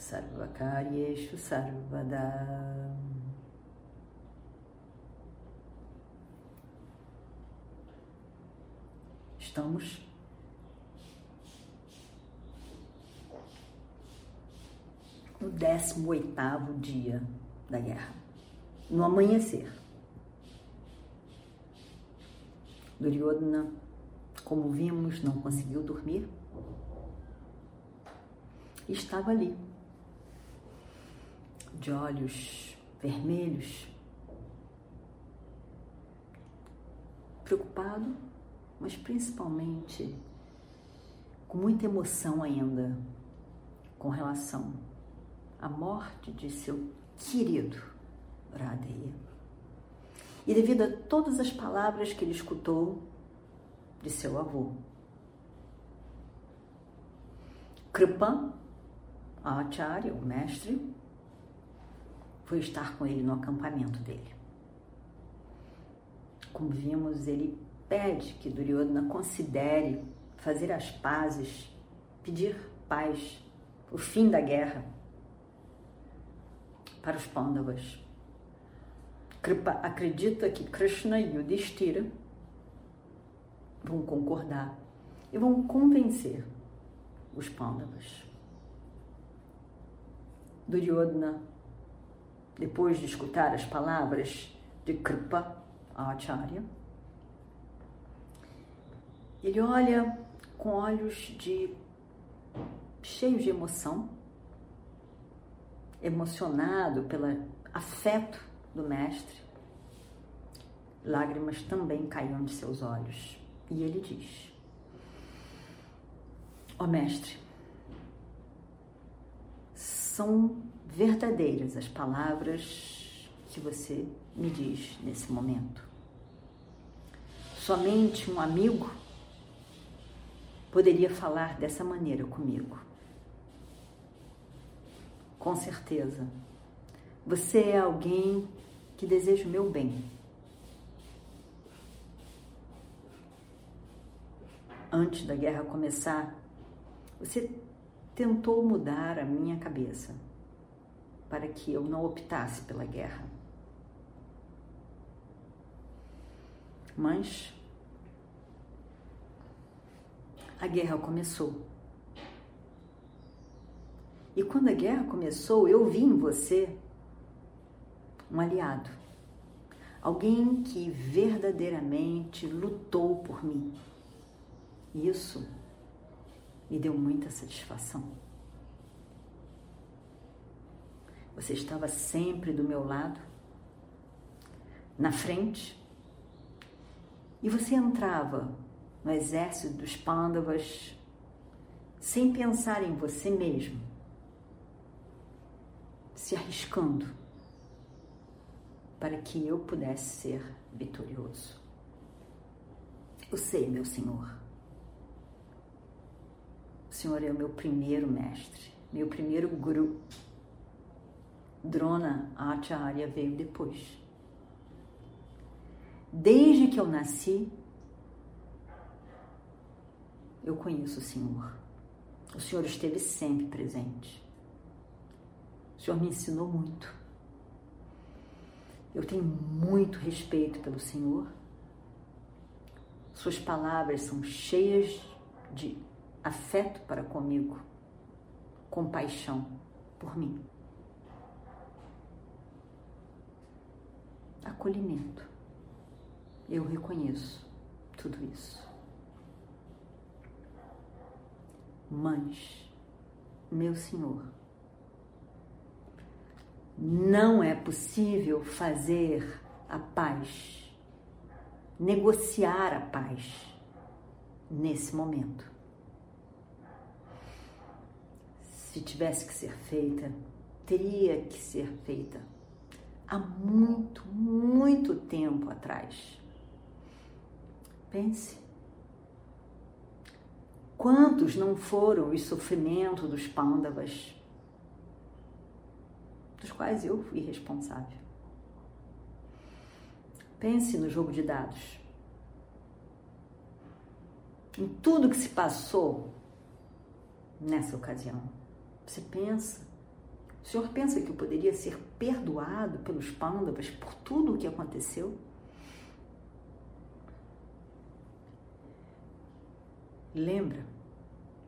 Sarvakaryeshu Sarvada. Estamos? No 18º dia da guerra, no amanhecer. Duryodhana, como vimos, não conseguiu dormir. Estava ali, de olhos vermelhos, preocupado, mas principalmente com muita emoção ainda com relação à morte de seu querido Radeya. E devido a todas as palavras que ele escutou de seu avô. Kripa, a Acharya, o mestre, foi estar com ele no acampamento dele. Como vimos, ele pede que Duryodhana considere fazer as pazes, pedir paz, o fim da guerra para os Pandavas. Kripa acredita que Krishna e Yudhishthira vão concordar e vão convencer os Pandavas. Duryodhana, depois de escutar as palavras de Kripa Acharya, ele olha com olhos de cheios de emoção, emocionado pelo afeto do mestre. Lágrimas também caíam de seus olhos. E ele diz: Ó oh, mestre, são verdadeiras as palavras que você me diz nesse momento. Somente um amigo poderia falar dessa maneira comigo. Com certeza, você é alguém que deseja o meu bem. Antes da guerra começar, você tentou mudar a minha cabeça para que eu não optasse pela guerra. Mas a guerra começou. E quando a guerra começou, eu vi em você um aliado, alguém que verdadeiramente lutou por mim. Isso me deu muita satisfação. Você estava sempre do meu lado, na frente, e você entrava no exército dos Pandavas sem pensar em você mesmo, se arriscando para que eu pudesse ser vitorioso. Eu sei, meu Senhor. O Senhor é o meu primeiro mestre, meu primeiro guru. Drona Acharya veio depois. Desde que eu nasci, eu conheço o Senhor. O Senhor esteve sempre presente. O Senhor me ensinou muito. Eu tenho muito respeito pelo Senhor. Suas palavras são cheias de afeto para comigo, compaixão por mim. Acolhimento. Eu reconheço tudo isso. Mas, meu Senhor, não é possível fazer a paz, negociar a paz nesse momento. se tivesse que ser feita, teria que ser feita há muito, muito tempo atrás. Pense. Quantos não foram os sofrimentos dos pândavas, dos quais eu fui responsável? Pense no jogo de dados. Em tudo que se passou nessa ocasião. Você pensa, o senhor pensa que eu poderia ser perdoado pelos pândavas por tudo o que aconteceu? Lembra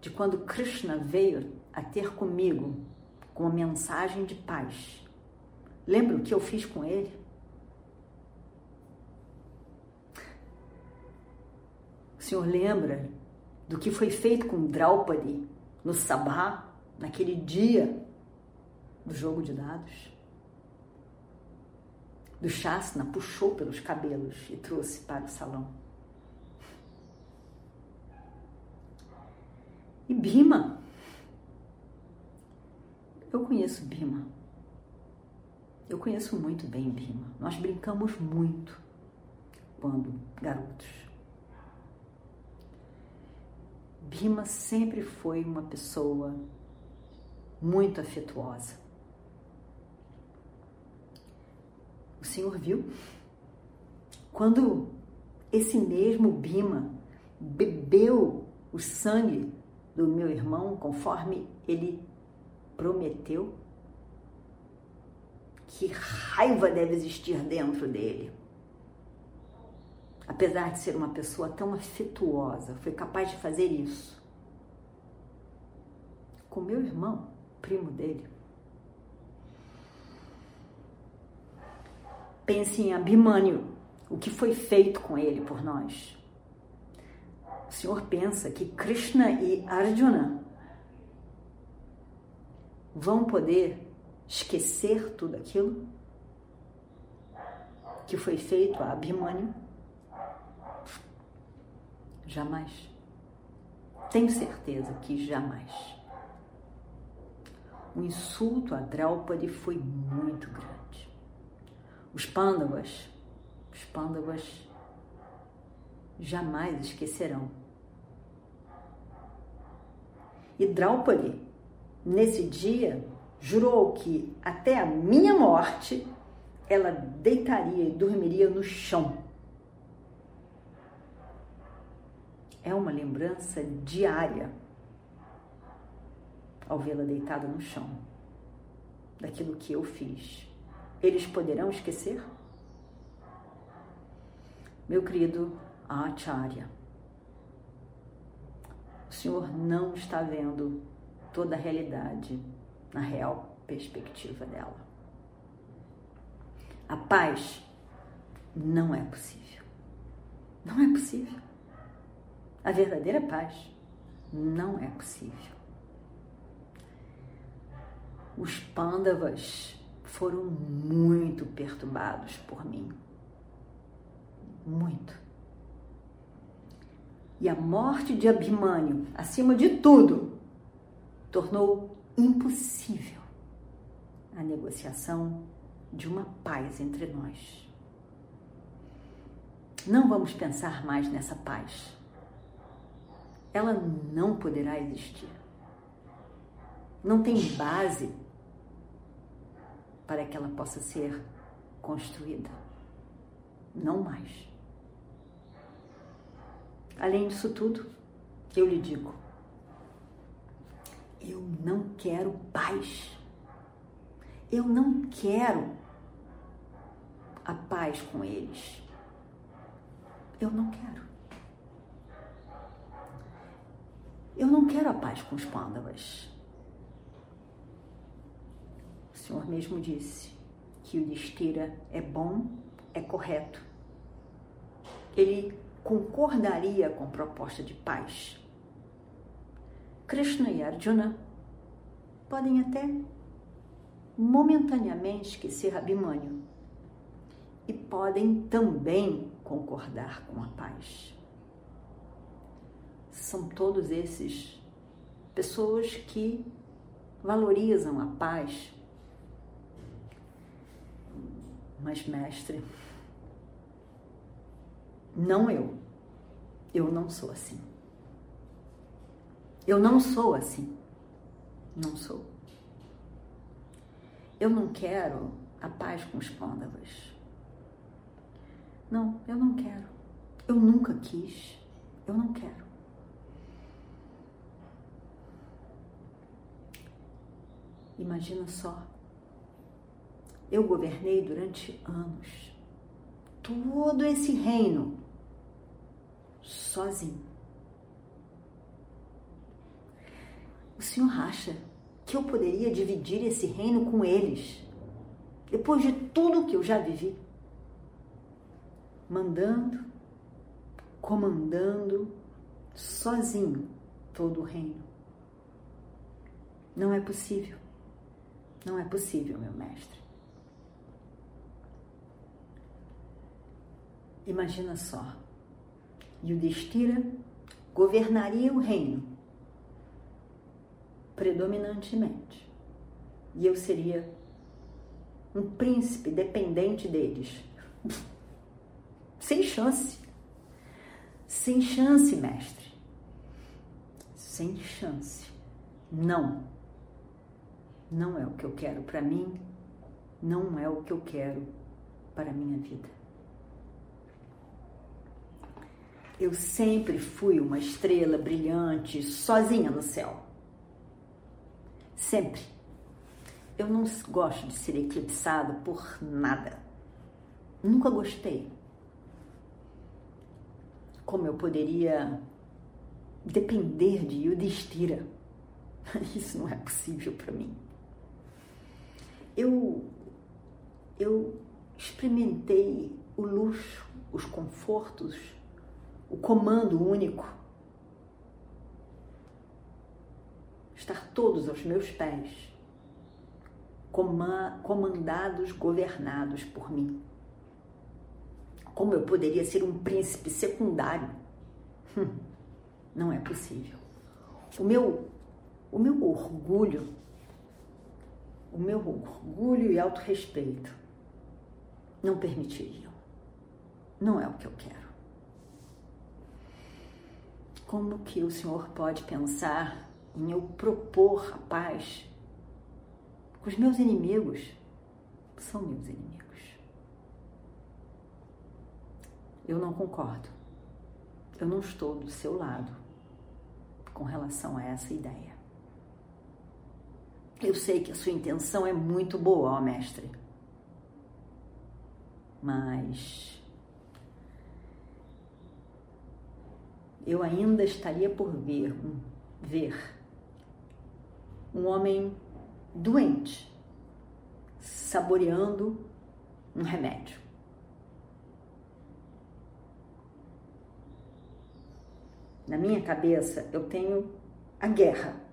de quando Krishna veio a ter comigo com uma mensagem de paz? Lembra o que eu fiz com ele? O senhor lembra do que foi feito com Draupadi no Sabha, naquele dia do jogo de dados? Do Shasna puxou pelos cabelos e trouxe para o salão. E Bima. Eu conheço Bima. Eu conheço muito bem Bima. Nós brincamos muito quando garotos. Bima sempre foi uma pessoa muito afetuosa. O senhor viu? Quando esse mesmo Bima bebeu o sangue do meu irmão conforme ele prometeu? Que raiva deve existir dentro dele. Apesar de ser uma pessoa tão afetuosa, foi capaz de fazer isso. Com meu irmão, primo dele. Pense em Abimânio, o que foi feito com ele por nós o senhor pensa que Krishna e Arjuna vão poder esquecer tudo aquilo que foi feito a Abhimanyu? Jamais. Tenho certeza que jamais. O insulto a Draupadi foi muito grande. Os Pandavas, os Pandavas jamais esquecerão e Draupadi, nesse dia, jurou que até a minha morte ela deitaria e dormiria no chão. É uma lembrança diária ao vê-la deitada no chão, daquilo que eu fiz. Eles poderão esquecer? Meu querido Acharya, o Senhor não está vendo toda a realidade na real perspectiva dela. A paz não é possível. Não é possível. A verdadeira paz não é possível. Os pândavas foram muito perturbados por mim. Muito. E a morte de Abimânio, acima de tudo, tornou impossível a negociação de uma paz entre nós. Não vamos pensar mais nessa paz. Ela não poderá existir. Não tem base para que ela possa ser construída. Não mais. Além disso tudo, eu lhe digo: eu não quero paz. Eu não quero a paz com eles. Eu não quero. Eu não quero a paz com os pândavas. O Senhor mesmo disse que o Yudhishthira é bom, é correto. Ele concordaria com proposta de paz. Krishna e Arjuna podem até momentaneamente esquecer Abhimanyu e podem também concordar com a paz. São todos esses pessoas que valorizam a paz. Mas, mestre, não eu. Eu não sou assim. Eu não sou assim. Não sou. Eu não quero a paz com os pândavas. Não, eu não quero. Eu nunca quis. Eu não quero. Imagina só. Eu governei durante anos todo esse reino sozinho. O senhor acha que eu poderia dividir esse reino com eles, depois de tudo que eu já vivi? Mandando, comandando, sozinho todo o reino. Não é possível. Não é possível, meu mestre. Imagina só. Yudhishthira governaria o reino predominantemente. E eu seria um príncipe dependente deles. Sem chance. Sem chance, mestre. Sem chance. Não. Não é o que eu quero para mim, não é o que eu quero para a minha vida. Eu sempre fui uma estrela brilhante, sozinha no céu. Sempre. Eu não gosto de ser eclipsado por nada. Nunca gostei. Como eu poderia depender de Yudhishthira? Isso não é possível para mim eu, eu experimentei o luxo, os confortos, o comando único. Estar todos aos meus pés, comandados, governados por mim. Como eu poderia ser um príncipe secundário? Hum, não é possível. O meu, o meu orgulho o meu orgulho e autorrespeito não permitiriam. Não é o que eu quero. Como que o Senhor pode pensar em eu propor a paz os meus inimigos? São meus inimigos. Eu não concordo. Eu não estou do seu lado com relação a essa ideia. Eu sei que a sua intenção é muito boa, ó mestre. Mas eu ainda estaria por ver, ver um homem doente saboreando um remédio. Na minha cabeça eu tenho a guerra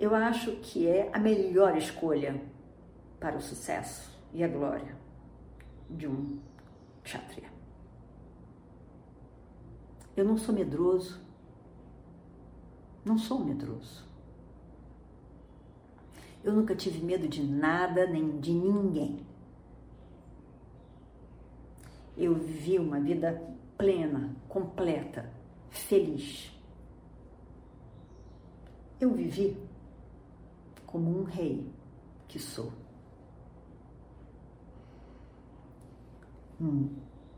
eu acho que é a melhor escolha para o sucesso e a glória de um kshatriya. Eu não sou medroso. Não sou medroso. Eu nunca tive medo de nada nem de ninguém. Eu vivi uma vida plena, completa, feliz. Eu vivi como um rei que sou.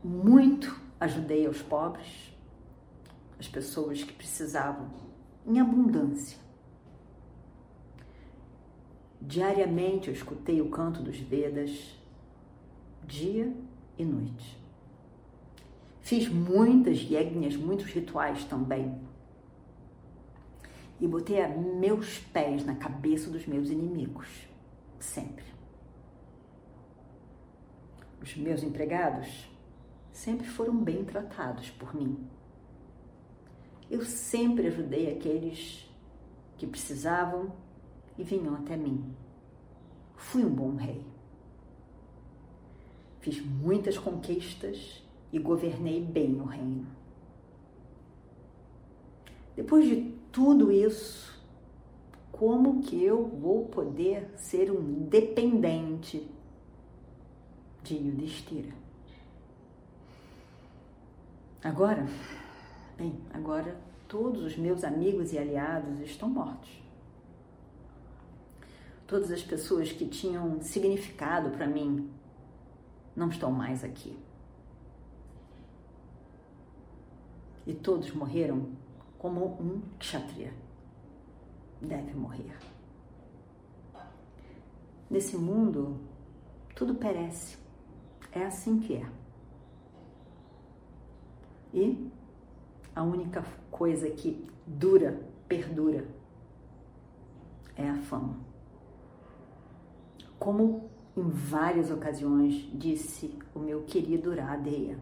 Muito ajudei aos pobres, as pessoas que precisavam, em abundância. Diariamente eu escutei o canto dos Vedas, dia e noite. Fiz muitas yegnas, muitos rituais também e botei meus pés na cabeça dos meus inimigos, sempre. Os meus empregados sempre foram bem tratados por mim. Eu sempre ajudei aqueles que precisavam e vinham até mim. Fui um bom rei. Fiz muitas conquistas e governei bem o reino. Depois de tudo isso, como que eu vou poder ser um dependente de Yudhishthira? Agora, bem, agora todos os meus amigos e aliados estão mortos. Todas as pessoas que tinham significado para mim não estão mais aqui. E todos morreram como um kshatriya deve morrer. Nesse mundo, tudo perece. É assim que é. E a única coisa que dura, perdura, é a fama. Como em várias ocasiões disse o meu querido Radeya,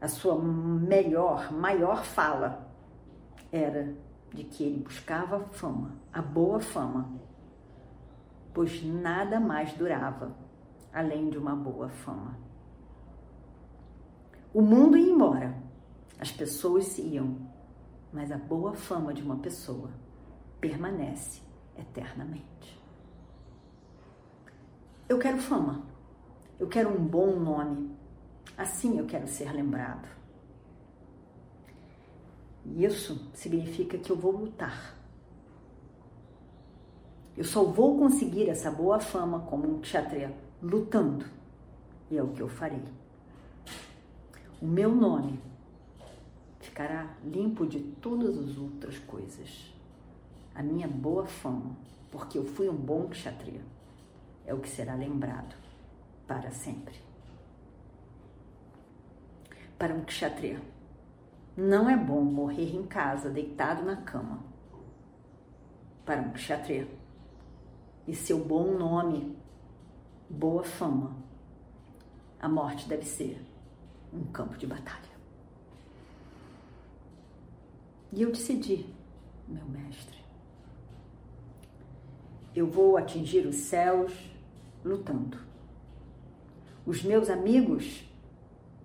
a sua melhor, maior fala era de que ele buscava fama, a boa fama, pois nada mais durava além de uma boa fama. O mundo ia embora, as pessoas se iam, mas a boa fama de uma pessoa permanece eternamente. Eu quero fama, eu quero um bom nome, assim eu quero ser lembrado. E isso significa que eu vou lutar. Eu só vou conseguir essa boa fama como um kshatriya lutando. E é o que eu farei. O meu nome ficará limpo de todas as outras coisas. A minha boa fama, porque eu fui um bom kshatriya, é o que será lembrado para sempre. Para um kshatriya, não é bom morrer em casa, deitado na cama. Para um kshatriya. E seu bom nome, boa fama, a morte deve ser um campo de batalha. E eu decidi, meu mestre, eu vou atingir os céus lutando. Os meus amigos,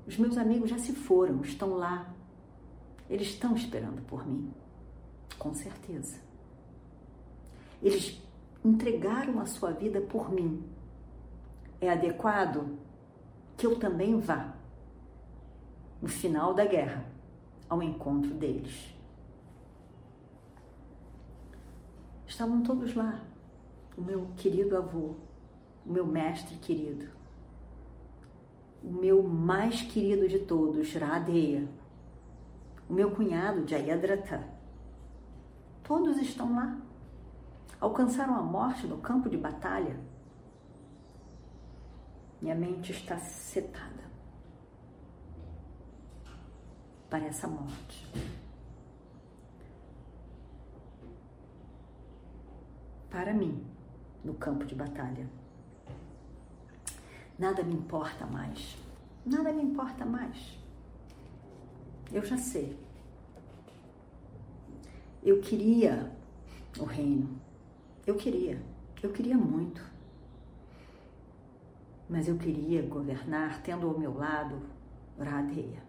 os meus amigos já se foram, estão lá eles estão esperando por mim, com certeza. Eles entregaram a sua vida por mim. É adequado que eu também vá, no final da guerra, ao encontro deles. Estavam todos lá, o meu querido avô, o meu mestre querido, o meu mais querido de todos, Radeya, o meu cunhado Jayadratha. Todos estão lá. Alcançaram a morte no campo de batalha. Minha mente está setada para essa morte. Para mim, no campo de batalha. Nada me importa mais. Nada me importa mais. Eu já sei. Eu queria o reino. Eu queria. Eu queria muito. Mas eu queria governar tendo ao meu lado Radheya.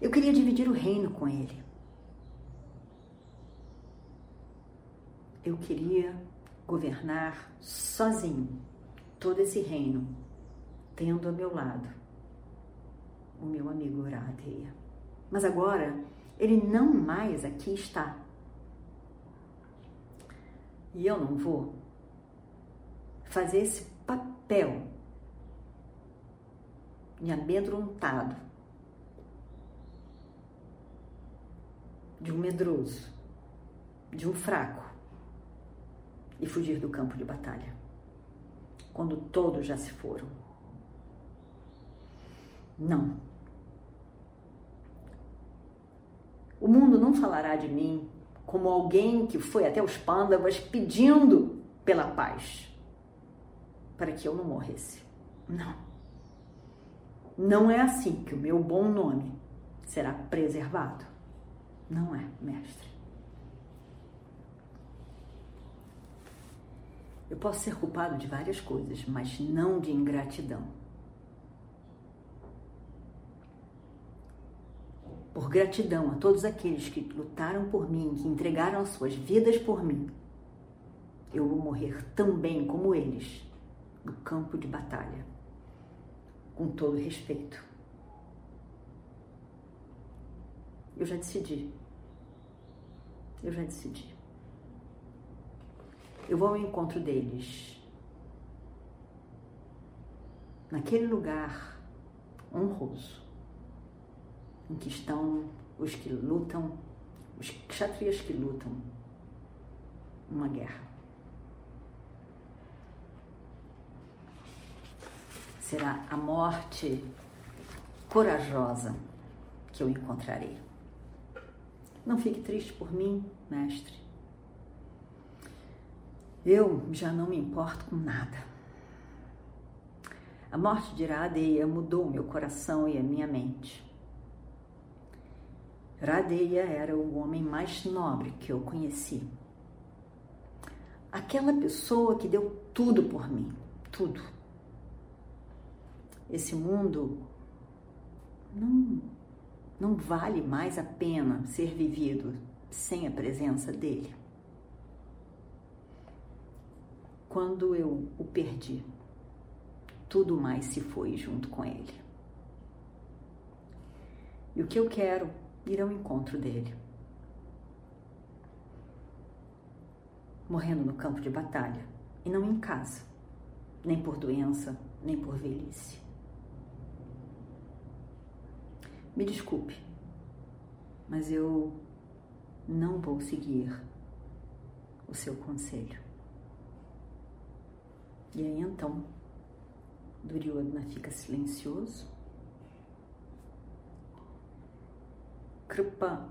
Eu queria dividir o reino com ele. Eu queria governar sozinho todo esse reino, tendo ao meu lado o meu amigo Radheya. Mas agora ele não mais aqui está. E eu não vou fazer esse papel de amedrontado, de um medroso, de um fraco e fugir do campo de batalha, quando todos já se foram. Não. O mundo não falará de mim como alguém que foi até os pândavas pedindo pela paz, para que eu não morresse. Não. Não é assim que o meu bom nome será preservado. Não é, mestre. Eu posso ser culpado de várias coisas, mas não de ingratidão. por gratidão a todos aqueles que lutaram por mim, que entregaram as suas vidas por mim, eu vou morrer também como eles, no campo de batalha, com todo respeito. Eu já decidi. Eu já decidi. Eu vou ao encontro deles. Naquele lugar honroso em que estão os que lutam, os kshatriyas que lutam uma guerra. Será a morte corajosa que eu encontrarei. Não fique triste por mim, mestre. Eu já não me importo com nada. A morte de Iradeia mudou meu coração e a minha mente. Radeia era o homem mais nobre que eu conheci. Aquela pessoa que deu tudo por mim, tudo. Esse mundo não, não vale mais a pena ser vivido sem a presença dele. Quando eu o perdi, tudo mais se foi junto com ele. E o que eu quero ir ao encontro dele. Morrendo no campo de batalha e não em casa, nem por doença, nem por velhice. Me desculpe, mas eu não vou seguir o seu conselho. E aí então, Duryodhana fica silencioso Kripa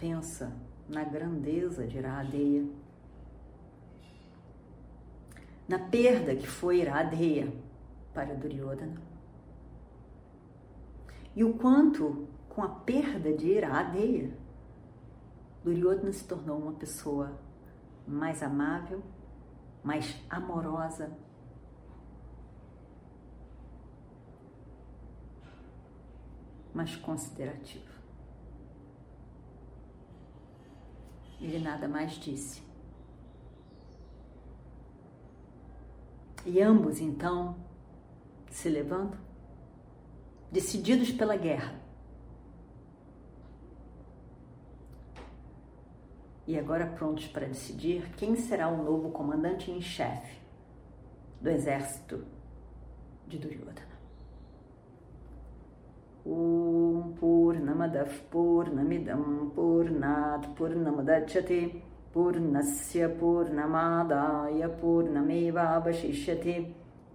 pensa na grandeza de Iradeya, na perda que foi Iradeya para Duryodhana e o quanto, com a perda de Iradeya, Duryodhana se tornou uma pessoa mais amável, mais amorosa, mas considerativo. Ele nada mais disse. E ambos então se levantam, decididos pela guerra. E agora prontos para decidir quem será o novo comandante em chefe do exército de Duryodhana. Om Purnamadav Purnamidam Purnat Purnamudachyate Purnasya Purnamadaya Purnameva Avashishyate